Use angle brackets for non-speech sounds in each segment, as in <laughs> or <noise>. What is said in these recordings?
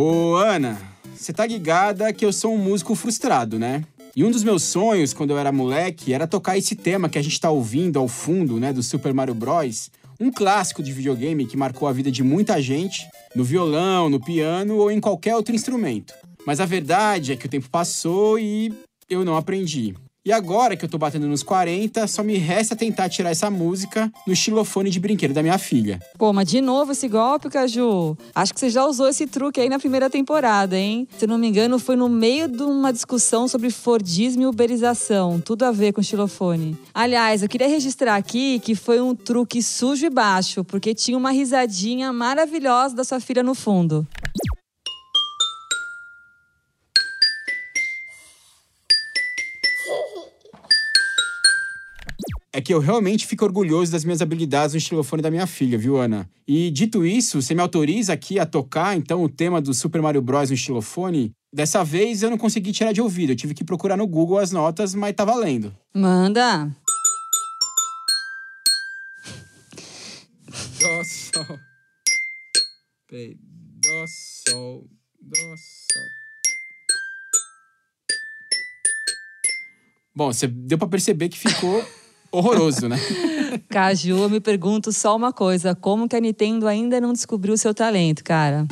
Ô, Ana, você tá ligada que eu sou um músico frustrado, né? E um dos meus sonhos, quando eu era moleque, era tocar esse tema que a gente tá ouvindo ao fundo, né, do Super Mario Bros. Um clássico de videogame que marcou a vida de muita gente, no violão, no piano ou em qualquer outro instrumento. Mas a verdade é que o tempo passou e eu não aprendi. E agora que eu tô batendo nos 40, só me resta tentar tirar essa música no xilofone de brinquedo da minha filha. Pô, mas de novo esse golpe, Caju? Acho que você já usou esse truque aí na primeira temporada, hein? Se não me engano, foi no meio de uma discussão sobre Fordismo e uberização. Tudo a ver com xilofone. Aliás, eu queria registrar aqui que foi um truque sujo e baixo, porque tinha uma risadinha maravilhosa da sua filha no fundo. É que eu realmente fico orgulhoso das minhas habilidades no xilofone da minha filha, viu, Ana? E dito isso, você me autoriza aqui a tocar, então, o tema do Super Mario Bros. no xilofone? Dessa vez eu não consegui tirar de ouvido, eu tive que procurar no Google as notas, mas tá valendo. Manda! Dó, sol. Peraí. Dó, sol. Dó, sol. Bom, você deu pra perceber que ficou horroroso, né? <laughs> Caju, eu me pergunto só uma coisa: como que a Nintendo ainda não descobriu o seu talento, cara?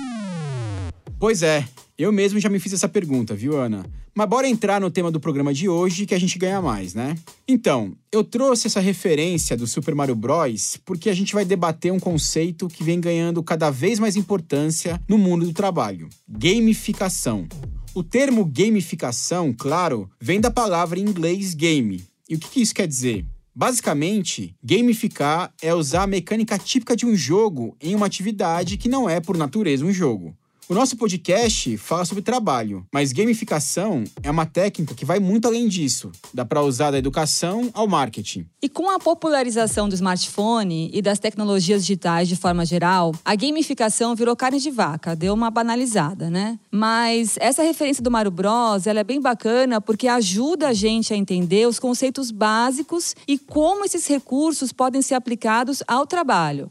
Pois é, eu mesmo já me fiz essa pergunta, viu, Ana? Mas bora entrar no tema do programa de hoje que a gente ganha mais, né? Então, eu trouxe essa referência do Super Mario Bros. porque a gente vai debater um conceito que vem ganhando cada vez mais importância no mundo do trabalho: gamificação. O termo gamificação, claro, vem da palavra em inglês game. E o que, que isso quer dizer? Basicamente, gamificar é usar a mecânica típica de um jogo em uma atividade que não é, por natureza, um jogo. O nosso podcast fala sobre trabalho, mas gamificação é uma técnica que vai muito além disso. Dá para usar da educação ao marketing. E com a popularização do smartphone e das tecnologias digitais de forma geral, a gamificação virou carne de vaca, deu uma banalizada, né? Mas essa referência do Mario Bros, ela é bem bacana porque ajuda a gente a entender os conceitos básicos e como esses recursos podem ser aplicados ao trabalho.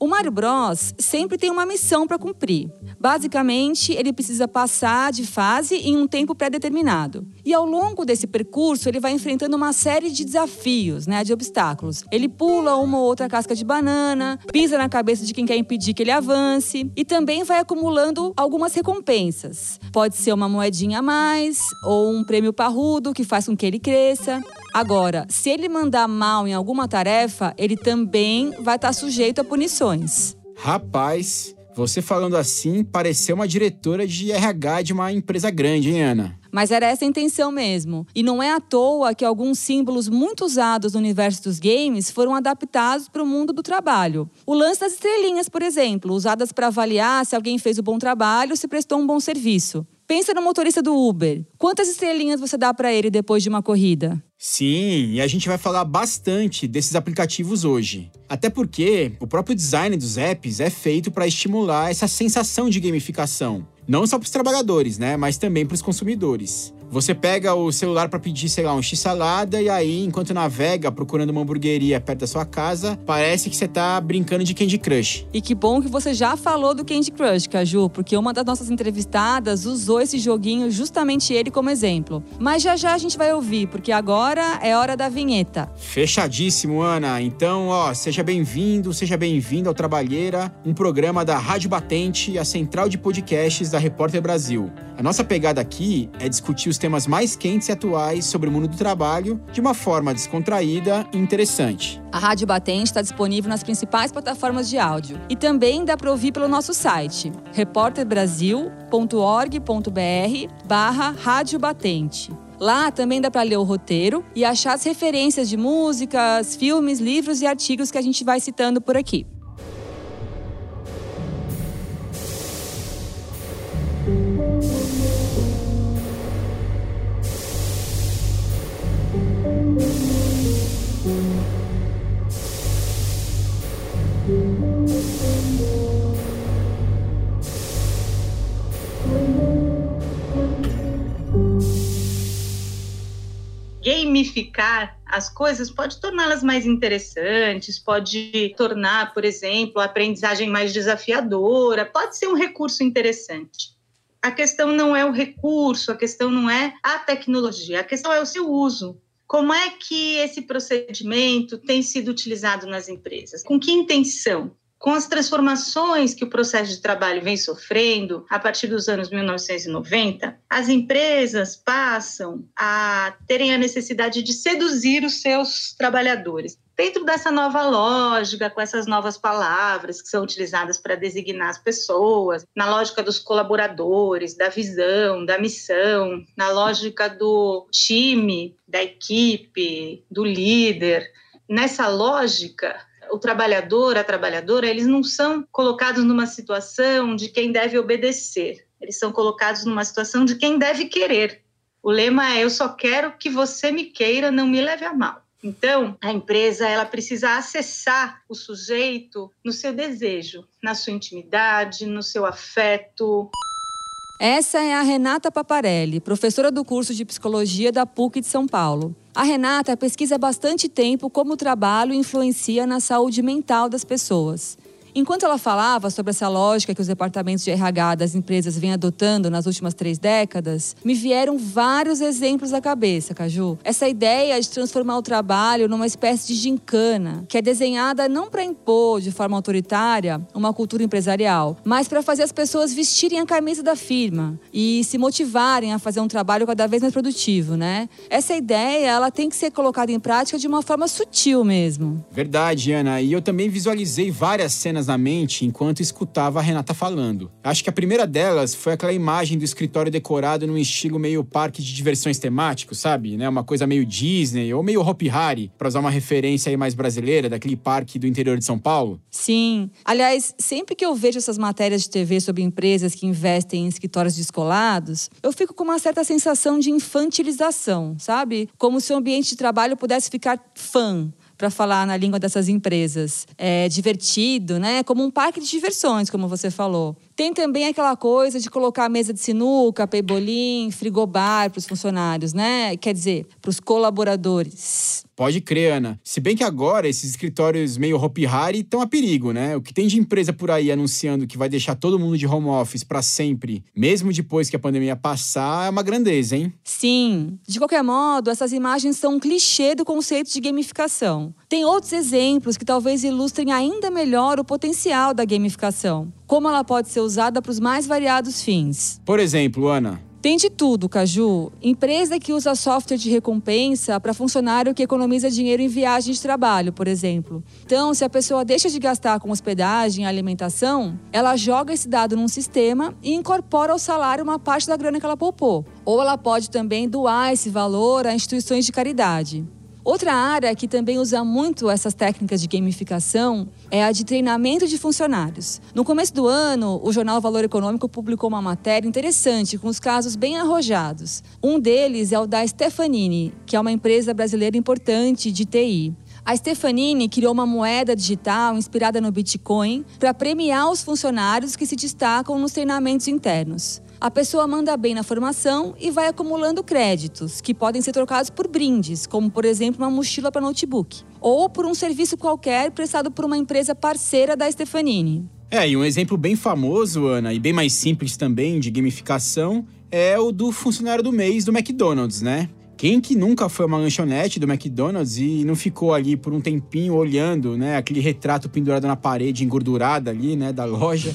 O Mario Bros sempre tem uma missão para cumprir. Basicamente, ele precisa passar de fase em um tempo pré-determinado. E ao longo desse percurso, ele vai enfrentando uma série de desafios, né, de obstáculos. Ele pula uma ou outra casca de banana, pisa na cabeça de quem quer impedir que ele avance e também vai acumulando algumas recompensas. Pode ser uma moedinha a mais ou um prêmio parrudo que faz com que ele cresça. Agora, se ele mandar mal em alguma tarefa, ele também vai estar sujeito a punições. Rapaz, você falando assim pareceu uma diretora de RH de uma empresa grande, hein, Ana? Mas era essa a intenção mesmo. E não é à toa que alguns símbolos muito usados no universo dos games foram adaptados para o mundo do trabalho. O lance das estrelinhas, por exemplo, usadas para avaliar se alguém fez o um bom trabalho ou se prestou um bom serviço. Pensa no motorista do Uber. Quantas estrelinhas você dá para ele depois de uma corrida? Sim, e a gente vai falar bastante desses aplicativos hoje. Até porque o próprio design dos apps é feito para estimular essa sensação de gamificação. Não só para os trabalhadores, né? Mas também para os consumidores. Você pega o celular para pedir, sei lá, um x-salada e aí, enquanto navega procurando uma hamburgueria perto da sua casa, parece que você tá brincando de Candy Crush. E que bom que você já falou do Candy Crush, Caju, porque uma das nossas entrevistadas usou esse joguinho, justamente ele como exemplo. Mas já já a gente vai ouvir, porque agora é hora da vinheta. Fechadíssimo, Ana. Então, ó, seja bem-vindo, seja bem-vindo ao Trabalheira, um programa da Rádio Batente, a central de podcasts da Repórter Brasil. A nossa pegada aqui é discutir os temas mais quentes e atuais sobre o mundo do trabalho de uma forma descontraída e interessante. A Rádio Batente está disponível nas principais plataformas de áudio e também dá para ouvir pelo nosso site repórterbrasil.org.br barra Rádio Batente. Lá também dá para ler o roteiro e achar as referências de músicas, filmes, livros e artigos que a gente vai citando por aqui. Gamificar as coisas pode torná-las mais interessantes, pode tornar, por exemplo, a aprendizagem mais desafiadora, pode ser um recurso interessante. A questão não é o recurso, a questão não é a tecnologia, a questão é o seu uso. Como é que esse procedimento tem sido utilizado nas empresas? Com que intenção? Com as transformações que o processo de trabalho vem sofrendo a partir dos anos 1990, as empresas passam a terem a necessidade de seduzir os seus trabalhadores. Dentro dessa nova lógica, com essas novas palavras que são utilizadas para designar as pessoas, na lógica dos colaboradores, da visão, da missão, na lógica do time, da equipe, do líder, nessa lógica, o trabalhador, a trabalhadora, eles não são colocados numa situação de quem deve obedecer, eles são colocados numa situação de quem deve querer. O lema é: eu só quero que você me queira, não me leve a mal. Então, a empresa ela precisa acessar o sujeito no seu desejo, na sua intimidade, no seu afeto. Essa é a Renata Paparelli, professora do curso de psicologia da PUC de São Paulo. A Renata pesquisa há bastante tempo como o trabalho influencia na saúde mental das pessoas. Enquanto ela falava sobre essa lógica que os departamentos de RH das empresas vêm adotando nas últimas três décadas, me vieram vários exemplos à cabeça, Caju. Essa ideia de transformar o trabalho numa espécie de gincana, que é desenhada não para impor de forma autoritária uma cultura empresarial, mas para fazer as pessoas vestirem a camisa da firma e se motivarem a fazer um trabalho cada vez mais produtivo, né? Essa ideia, ela tem que ser colocada em prática de uma forma sutil mesmo. Verdade, Ana. E eu também visualizei várias cenas na mente enquanto escutava a Renata falando. Acho que a primeira delas foi aquela imagem do escritório decorado num estilo meio parque de diversões temático, sabe? Né? Uma coisa meio Disney ou meio Hopi Hari, para usar uma referência aí mais brasileira daquele parque do interior de São Paulo. Sim. Aliás, sempre que eu vejo essas matérias de TV sobre empresas que investem em escritórios descolados, eu fico com uma certa sensação de infantilização, sabe? Como se o ambiente de trabalho pudesse ficar fã, para falar na língua dessas empresas. É divertido, né? Como um parque de diversões, como você falou. Tem também aquela coisa de colocar a mesa de sinuca, peibolim, frigobar para os funcionários, né? Quer dizer, para os colaboradores. Pode crer, Ana. Se bem que agora esses escritórios meio Hopi Hari estão a perigo, né? O que tem de empresa por aí anunciando que vai deixar todo mundo de home office para sempre, mesmo depois que a pandemia passar, é uma grandeza, hein? Sim. De qualquer modo, essas imagens são um clichê do conceito de gamificação. Tem outros exemplos que talvez ilustrem ainda melhor o potencial da gamificação. Como ela pode ser usada para os mais variados fins. Por exemplo, Ana, tem de tudo, Caju. Empresa que usa software de recompensa para funcionário que economiza dinheiro em viagem de trabalho, por exemplo. Então, se a pessoa deixa de gastar com hospedagem e alimentação, ela joga esse dado num sistema e incorpora ao salário uma parte da grana que ela poupou. Ou ela pode também doar esse valor a instituições de caridade. Outra área que também usa muito essas técnicas de gamificação é a de treinamento de funcionários. No começo do ano, o jornal Valor Econômico publicou uma matéria interessante com os casos bem arrojados. Um deles é o da Stefanini, que é uma empresa brasileira importante de TI. A Stefanini criou uma moeda digital inspirada no Bitcoin para premiar os funcionários que se destacam nos treinamentos internos. A pessoa manda bem na formação e vai acumulando créditos, que podem ser trocados por brindes, como por exemplo uma mochila para notebook, ou por um serviço qualquer prestado por uma empresa parceira da Stefanini. É, e um exemplo bem famoso, Ana, e bem mais simples também de gamificação, é o do funcionário do mês do McDonald's, né? Quem que nunca foi uma lanchonete do McDonald's e não ficou ali por um tempinho olhando, né, aquele retrato pendurado na parede, engordurado ali, né, da loja?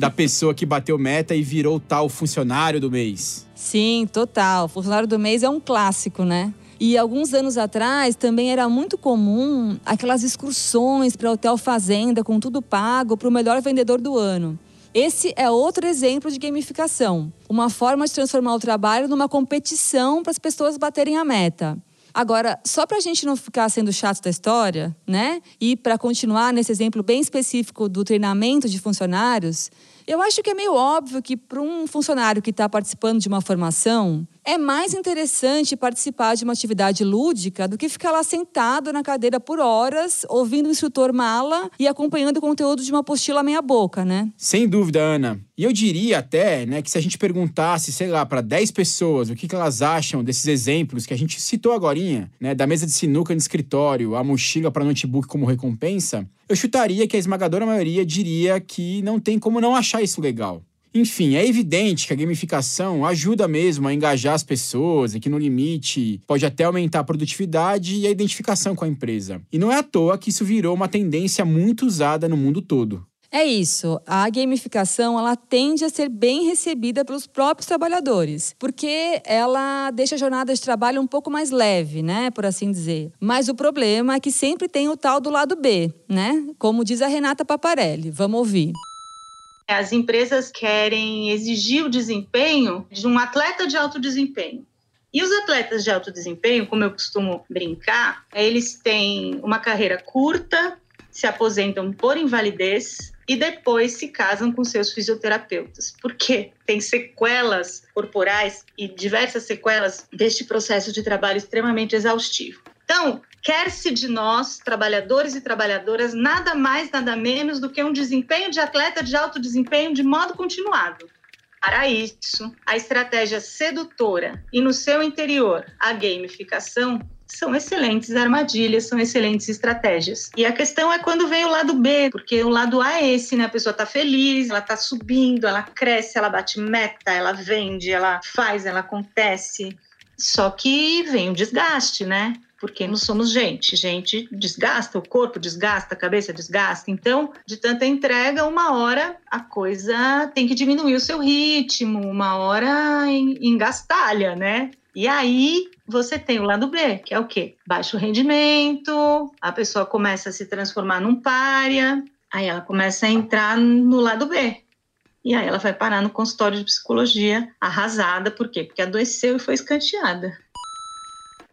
Da pessoa que bateu meta e virou tal funcionário do mês. Sim, total. Funcionário do mês é um clássico, né? E alguns anos atrás também era muito comum aquelas excursões para hotel fazenda com tudo pago para o melhor vendedor do ano. Esse é outro exemplo de gamificação, uma forma de transformar o trabalho numa competição para as pessoas baterem a meta. Agora, só para a gente não ficar sendo chato da história, né? E para continuar nesse exemplo bem específico do treinamento de funcionários, Eu acho que é meio óbvio que para um funcionário que está participando de uma formação, é mais interessante participar de uma atividade lúdica do que ficar lá sentado na cadeira por horas, ouvindo o instrutor mala e acompanhando o conteúdo de uma apostila meia-boca, né? Sem dúvida, Ana. E eu diria até né, que se a gente perguntasse, sei lá, para 10 pessoas o que, que elas acham desses exemplos que a gente citou agora, né, da mesa de sinuca no escritório, a mochila para notebook como recompensa, eu chutaria que a esmagadora maioria diria que não tem como não achar isso legal. Enfim, é evidente que a gamificação ajuda mesmo a engajar as pessoas e que, no limite, pode até aumentar a produtividade e a identificação com a empresa. E não é à toa que isso virou uma tendência muito usada no mundo todo. É isso. A gamificação ela tende a ser bem recebida pelos próprios trabalhadores, porque ela deixa a jornada de trabalho um pouco mais leve, né, por assim dizer. Mas o problema é que sempre tem o tal do lado B, né? Como diz a Renata Paparelli. Vamos ouvir. As empresas querem exigir o desempenho de um atleta de alto desempenho. E os atletas de alto desempenho, como eu costumo brincar, eles têm uma carreira curta, se aposentam por invalidez e depois se casam com seus fisioterapeutas, porque tem sequelas corporais e diversas sequelas deste processo de trabalho extremamente exaustivo. Então, quer-se de nós, trabalhadores e trabalhadoras, nada mais, nada menos do que um desempenho de atleta de alto desempenho de modo continuado. Para isso, a estratégia sedutora e no seu interior a gamificação são excelentes armadilhas, são excelentes estratégias. E a questão é quando vem o lado B, porque o lado A é esse, né? A pessoa tá feliz, ela tá subindo, ela cresce, ela bate meta, ela vende, ela faz, ela acontece. Só que vem o desgaste, né? porque não somos gente. Gente desgasta, o corpo desgasta, a cabeça desgasta. Então, de tanta entrega, uma hora a coisa tem que diminuir o seu ritmo, uma hora engastalha, né? E aí você tem o lado B, que é o quê? Baixo rendimento, a pessoa começa a se transformar num pária, aí ela começa a entrar no lado B. E aí ela vai parar no consultório de psicologia arrasada, por quê? Porque adoeceu e foi escanteada.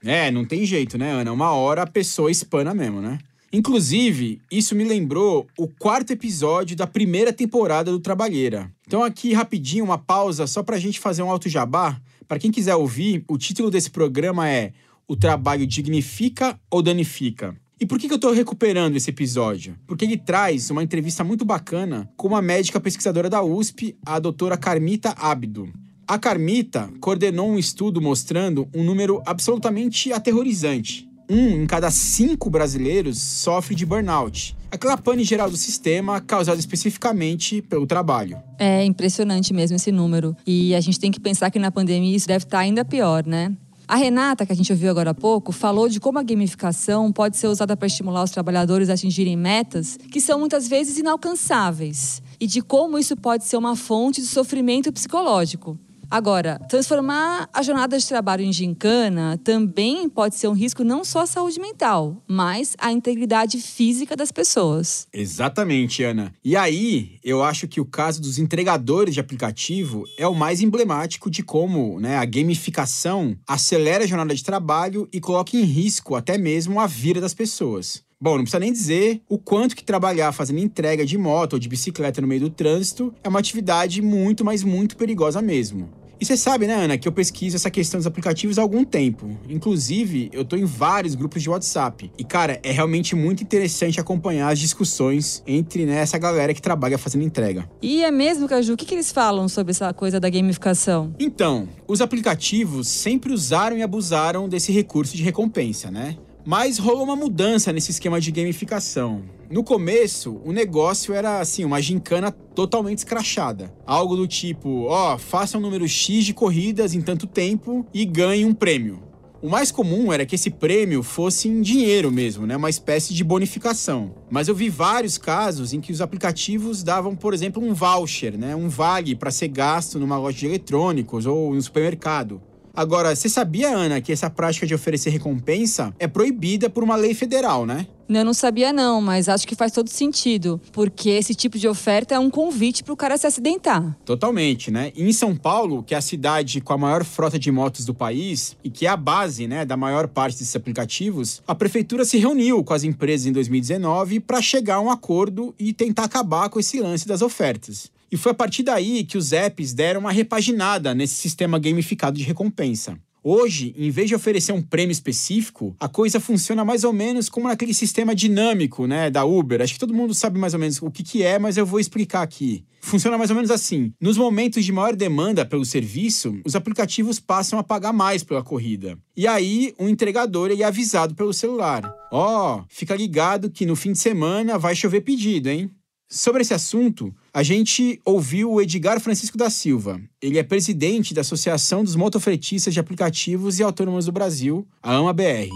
É, não tem jeito, né, Ana? Uma hora a pessoa espana mesmo, né? Inclusive, isso me lembrou o quarto episódio da primeira temporada do Trabalheira. Então, aqui rapidinho, uma pausa só pra gente fazer um alto jabá. Para quem quiser ouvir, o título desse programa é O Trabalho Dignifica ou Danifica? E por que, eu estou recuperando esse episódio? Porque ele traz uma entrevista muito bacana com uma médica pesquisadora da USP, a doutora Carmita Abdo. A Carmita coordenou um estudo mostrando um número absolutamente aterrorizante. Um em cada cinco brasileiros sofre de burnout. Aquela pane geral do sistema causada especificamente pelo trabalho. É impressionante mesmo esse número. E a gente tem que pensar que na pandemia isso deve estar ainda pior, né? A Renata, que a gente ouviu agora há pouco, falou de como a gamificação pode ser usada para estimular os trabalhadores a atingirem metas que são muitas vezes inalcançáveis e de como isso pode ser uma fonte de sofrimento psicológico. Agora, transformar a jornada de trabalho em gincana também pode ser um risco não só à saúde mental, mas à integridade física das pessoas. Exatamente, Ana. E aí, eu acho que o caso dos entregadores de aplicativo é o mais emblemático de como né, a gamificação acelera a jornada de trabalho e coloca em risco até mesmo a vida das pessoas. Bom, não precisa nem dizer o quanto que trabalhar fazendo entrega de moto ou de bicicleta no meio do trânsito é uma atividade muito, mas muito perigosa mesmo. E você sabe, né, Ana, que eu pesquiso essa questão dos aplicativos há algum tempo. Inclusive, eu tô em vários grupos de WhatsApp. E, cara, é realmente muito interessante acompanhar as discussões entre né, essa galera que trabalha fazendo entrega. E é mesmo, Caju? O que, que eles falam sobre essa coisa da gamificação? Então, os aplicativos sempre usaram e abusaram desse recurso de recompensa, né? Mas rolou uma mudança nesse esquema de gamificação. No começo, o negócio era assim, uma gincana totalmente escrachada. Algo do tipo, ó, faça um número X de corridas em tanto tempo e ganhe um prêmio. O mais comum era que esse prêmio fosse em dinheiro mesmo, né? Uma espécie de bonificação. Mas eu vi vários casos em que os aplicativos davam, por exemplo, um voucher, né? Um vale para ser gasto numa loja de eletrônicos ou no supermercado. Agora, você sabia, Ana, que essa prática de oferecer recompensa é proibida por uma lei federal, né? Eu não sabia não, mas acho que faz todo sentido, porque esse tipo de oferta é um convite para o cara se acidentar. Totalmente, né? E em São Paulo, que é a cidade com a maior frota de motos do país e que é a base, né, da maior parte desses aplicativos, a prefeitura se reuniu com as empresas em 2019 para chegar a um acordo e tentar acabar com esse lance das ofertas. E foi a partir daí que os apps deram uma repaginada nesse sistema gamificado de recompensa. Hoje, em vez de oferecer um prêmio específico, a coisa funciona mais ou menos como naquele sistema dinâmico, né, da Uber. Acho que todo mundo sabe mais ou menos o que, que é, mas eu vou explicar aqui. Funciona mais ou menos assim. Nos momentos de maior demanda pelo serviço, os aplicativos passam a pagar mais pela corrida. E aí, o entregador é avisado pelo celular. Ó, oh, fica ligado que no fim de semana vai chover pedido, hein? Sobre esse assunto, a gente ouviu o Edgar Francisco da Silva. Ele é presidente da Associação dos Motofretistas de Aplicativos e Autônomos do Brasil, a AMA-BR.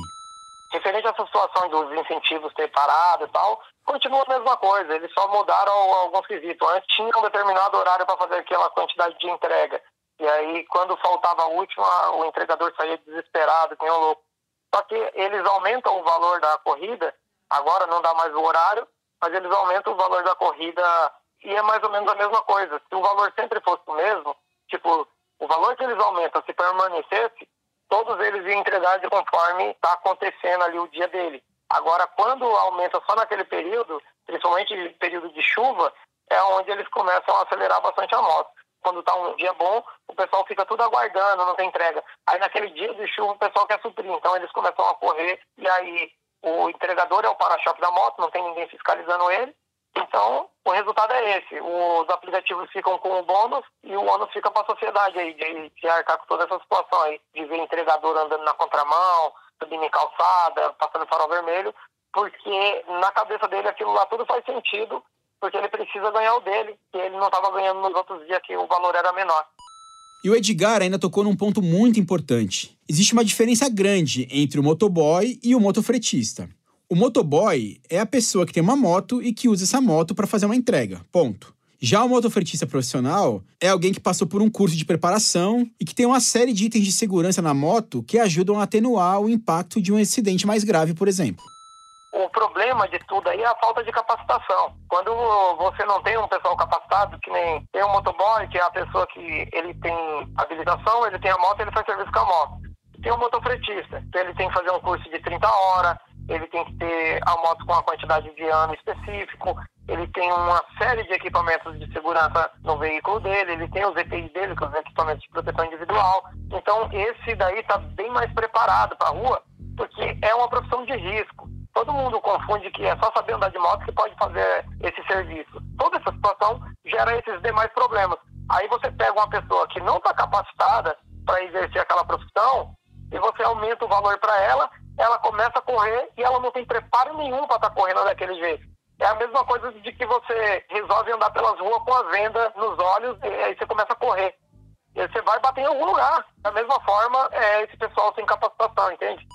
Referente essa situação dos incentivos ter parado e tal, continua a mesma coisa. Eles só mudaram alguns quesitos. Antes tinha um determinado horário para fazer aquela quantidade de entrega. E aí, quando faltava a última, o entregador saía desesperado, que nem um louco. Só que eles aumentam o valor da corrida, agora não dá mais o horário, mas eles aumentam o valor da corrida e é mais ou menos a mesma coisa. Se o valor sempre fosse o mesmo, tipo, o valor que eles aumentam, se permanecesse, todos eles iam entregar de conforme está acontecendo ali o dia dele. Agora, quando aumenta só naquele período, principalmente período de chuva, é onde eles começam a acelerar bastante a moto. Quando está um dia bom, o pessoal fica tudo aguardando, não tem entrega. Aí naquele dia de chuva o pessoal quer suprir, então eles começam a correr e aí o entregador é o para-choque da moto, não tem ninguém fiscalizando ele. Então, o resultado é esse. Os aplicativos ficam com o bônus e o ônus fica para a sociedade aí, de, de arcar com toda essa situação aí, de ver entregador andando na contramão, subindo em calçada, passando farol vermelho, porque na cabeça dele aquilo lá tudo faz sentido, porque ele precisa ganhar o dele, que ele não estava ganhando nos outros dias que o valor era menor. E o Edgar ainda tocou num ponto muito importante. Existe uma diferença grande entre o motoboy e o motofretista. O motoboy é a pessoa que tem uma moto e que usa essa moto para fazer uma entrega. Ponto. Já o motofretista profissional é alguém que passou por um curso de preparação e que tem uma série de itens de segurança na moto que ajudam a atenuar o impacto de um acidente mais grave, por exemplo. O problema de tudo aí é a falta de capacitação. Quando você não tem um pessoal capacitado, que nem tem um motoboy, que é a pessoa que ele tem habilitação, ele tem a moto, ele faz serviço com a moto. Tem um motofretista, que ele tem que fazer um curso de 30 horas, ele tem que ter a moto com uma quantidade de ano específico, ele tem uma série de equipamentos de segurança no veículo dele, ele tem os EPI dele, que são os equipamentos de proteção individual. Então, esse daí está bem mais preparado para a rua, porque é uma profissão de risco. Todo mundo confunde que é só saber andar de moto que pode fazer esse serviço. Toda essa situação gera esses demais problemas. Aí você pega uma pessoa que não está capacitada para exercer aquela profissão e você aumenta o valor para ela, ela começa a correr e ela não tem preparo nenhum para estar tá correndo daquele jeito. É a mesma coisa de que você resolve andar pelas ruas com a venda nos olhos e aí você começa a correr. E você vai bater em algum lugar. Da mesma forma, é esse pessoal sem capacitação, entende?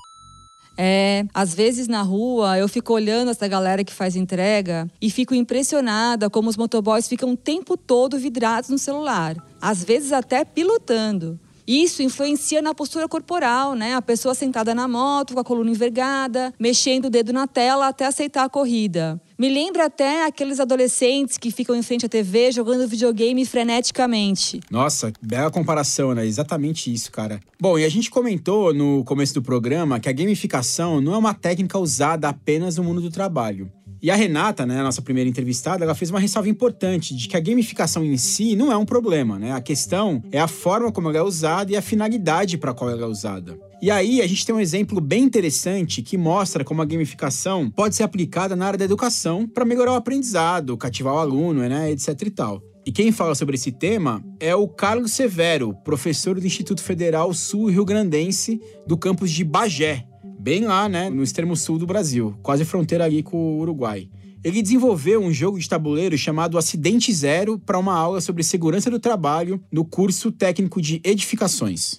É, às vezes na rua eu fico olhando essa galera que faz entrega e fico impressionada como os motoboys ficam o tempo todo vidrados no celular, às vezes até pilotando. Isso influencia na postura corporal, né? A pessoa sentada na moto, com a coluna envergada, mexendo o dedo na tela até aceitar a corrida. Me lembra até aqueles adolescentes que ficam em frente à TV jogando videogame freneticamente. Nossa, bela comparação, né? Exatamente isso, cara. Bom, e a gente comentou no começo do programa que a gamificação não é uma técnica usada apenas no mundo do trabalho. E a Renata, né, a nossa primeira entrevistada, ela fez uma ressalva importante de que a gamificação em si não é um problema, né? A questão é a forma como ela é usada e a finalidade para qual ela é usada. E aí a gente tem um exemplo bem interessante que mostra como a gamificação pode ser aplicada na área da educação para melhorar o aprendizado, cativar o aluno, né, etc e tal. E quem fala sobre esse tema é o Carlos Severo, professor do Instituto Federal Sul Rio Grandense do campus de Bagé, bem lá, né, no extremo sul do Brasil, quase fronteira ali com o Uruguai. Ele desenvolveu um jogo de tabuleiro chamado Acidente Zero para uma aula sobre segurança do trabalho no curso técnico de edificações.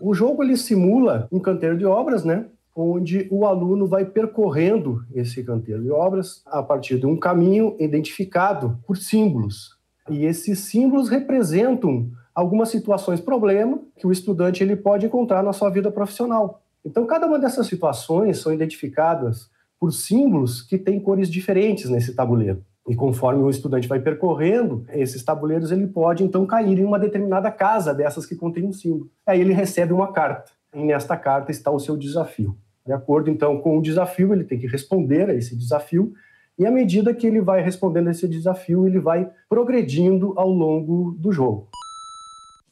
O jogo ele simula um canteiro de obras, né? Onde o aluno vai percorrendo esse canteiro de obras a partir de um caminho identificado por símbolos. E esses símbolos representam algumas situações problema que o estudante ele pode encontrar na sua vida profissional. Então, cada uma dessas situações são identificadas por símbolos que têm cores diferentes nesse tabuleiro. E conforme o estudante vai percorrendo esses tabuleiros, ele pode então cair em uma determinada casa dessas que contém um símbolo. Aí ele recebe uma carta. E nesta carta está o seu desafio. De acordo então com o desafio, ele tem que responder a esse desafio E à medida que ele vai respondendo esse desafio, ele vai progredindo ao longo do jogo.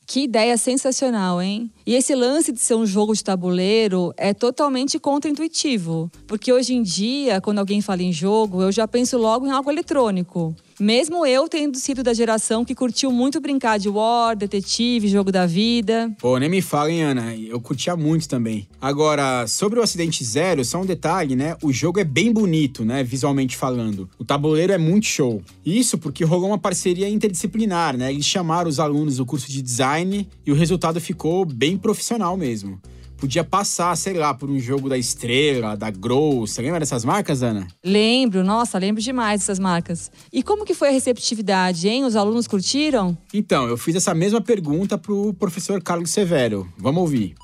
Que ideia sensacional, hein? E esse lance de ser um jogo de tabuleiro é totalmente contraintuitivo. Porque hoje em dia, quando alguém fala em jogo, eu já penso logo em algo eletrônico. Mesmo eu tendo sido da geração que curtiu muito brincar de War, Detetive, Jogo da Vida. Pô, nem me falem, Ana. Eu curtia muito também. Agora, sobre o Acidente Zero, só um detalhe, né? O jogo é bem bonito, né? Visualmente falando. O tabuleiro é muito show. Isso porque rolou uma parceria interdisciplinar, né? Eles chamaram os alunos do curso de design e o resultado ficou bem profissional mesmo podia passar, sei lá, por um jogo da Estrela, da Grow. Você lembra dessas marcas, Ana? Lembro, nossa, lembro demais dessas marcas. E como que foi a receptividade, hein? Os alunos curtiram? Então, eu fiz essa mesma pergunta pro professor Carlos Severo. Vamos ouvir.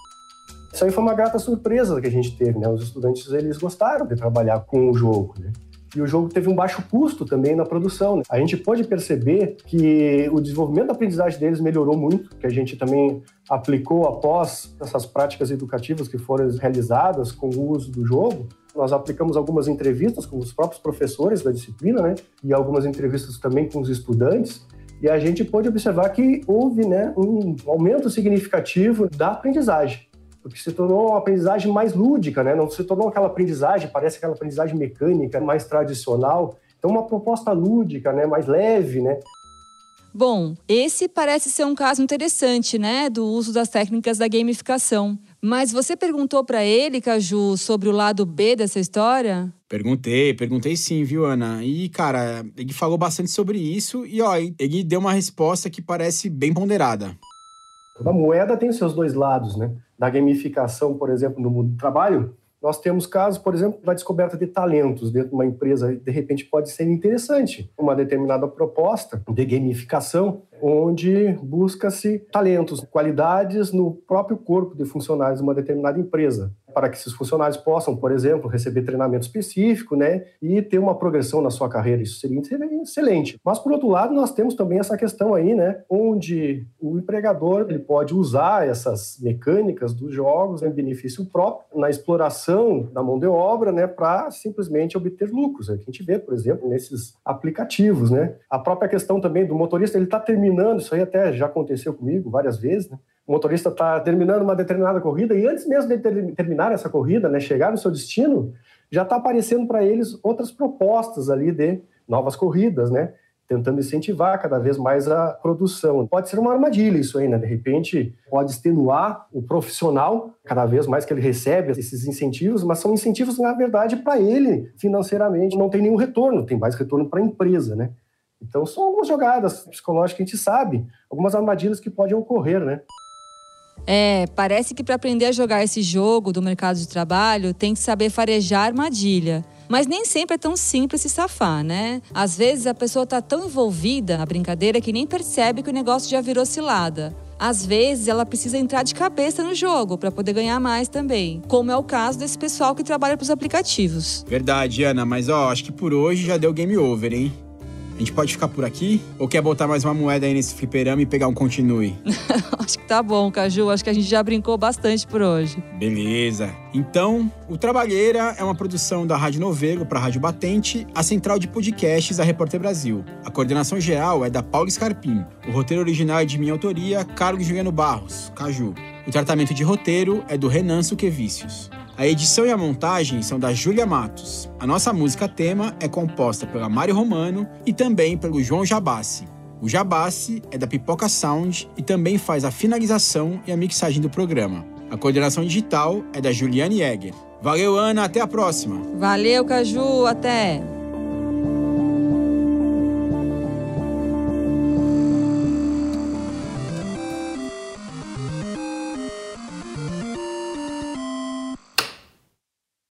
Isso aí foi uma grata surpresa que a gente teve, né? Os estudantes, eles gostaram de trabalhar com o jogo, né? E o jogo teve um baixo custo também na produção. Né? A gente pode perceber que o desenvolvimento da aprendizagem deles melhorou muito, que a gente também aplicou após essas práticas educativas que foram realizadas com o uso do jogo. Nós aplicamos algumas entrevistas com os próprios professores da disciplina, né? E algumas entrevistas também com os estudantes. E a gente pôde observar que houve né, um aumento significativo da aprendizagem porque se tornou uma aprendizagem mais lúdica, né? Não se tornou aquela aprendizagem, parece aquela aprendizagem mecânica, mais tradicional. Então, uma proposta lúdica, né? Mais leve, né? Bom, esse parece ser um caso interessante, né, do uso das técnicas da gamificação. Mas você perguntou para ele, Caju, sobre o lado B dessa história? Perguntei, perguntei sim, viu, Ana? E, cara, ele falou bastante sobre isso e, ó, ele deu uma resposta que parece bem ponderada. Toda moeda tem os seus dois lados, né? Da gamificação, por exemplo, no mundo do trabalho, nós temos casos, por exemplo, da descoberta de talentos dentro de uma empresa. De repente, pode ser interessante uma determinada proposta de gamificação, onde busca-se talentos, qualidades no próprio corpo de funcionários de uma determinada empresa para que esses funcionários possam, por exemplo, receber treinamento específico, né, e ter uma progressão na sua carreira. Isso seria excelente. Mas por outro lado, nós temos também essa questão aí, né, onde o empregador ele pode usar essas mecânicas dos jogos em benefício próprio na exploração da mão de obra, né, para simplesmente obter lucros. É o que a gente vê, por exemplo, nesses aplicativos, né. A própria questão também do motorista, ele está terminando, isso aí até já aconteceu comigo várias vezes, né, o motorista está terminando uma determinada corrida e antes mesmo de terminar essa corrida, né, chegar no seu destino, já está aparecendo para eles outras propostas ali de novas corridas, né? Tentando incentivar cada vez mais a produção. Pode ser uma armadilha isso aí, né? De repente, pode extenuar o profissional cada vez mais que ele recebe esses incentivos, mas são incentivos, na verdade, para ele, financeiramente, não tem nenhum retorno, tem mais retorno para a empresa, né? Então, são algumas jogadas psicológicas que a gente sabe, algumas armadilhas que podem ocorrer, né? É, parece que para aprender a jogar esse jogo do mercado de trabalho tem que saber farejar armadilha. Mas nem sempre é tão simples se safar, né? Às vezes a pessoa está tão envolvida na brincadeira que nem percebe que o negócio já virou cilada. Às vezes ela precisa entrar de cabeça no jogo para poder ganhar mais também, como é o caso desse pessoal que trabalha para os aplicativos. Verdade, Ana, mas ó, acho que por hoje já deu game over, hein? A gente pode ficar por aqui? Ou quer botar mais uma moeda aí nesse fliperama e pegar um continue? <laughs> Acho que tá bom, Caju. Acho que a gente já brincou bastante por hoje. Beleza. Então, o Trabalheira é uma produção da Rádio Novelo para a Rádio Batente, a central de podcasts da Repórter Brasil. A coordenação geral é da Paula Scarpim. O roteiro original é de minha autoria, Carlos Juliano Barros, Caju. O tratamento de roteiro é do Renan Suquevicius. A edição e a montagem são da Júlia Matos. A nossa música tema é composta pela Mário Romano e também pelo João Jabassi. O Jabassi é da Pipoca Sound e também faz a finalização e a mixagem do programa. A coordenação digital é da Juliane Egger. Valeu, Ana, até a próxima. Valeu, Caju, até.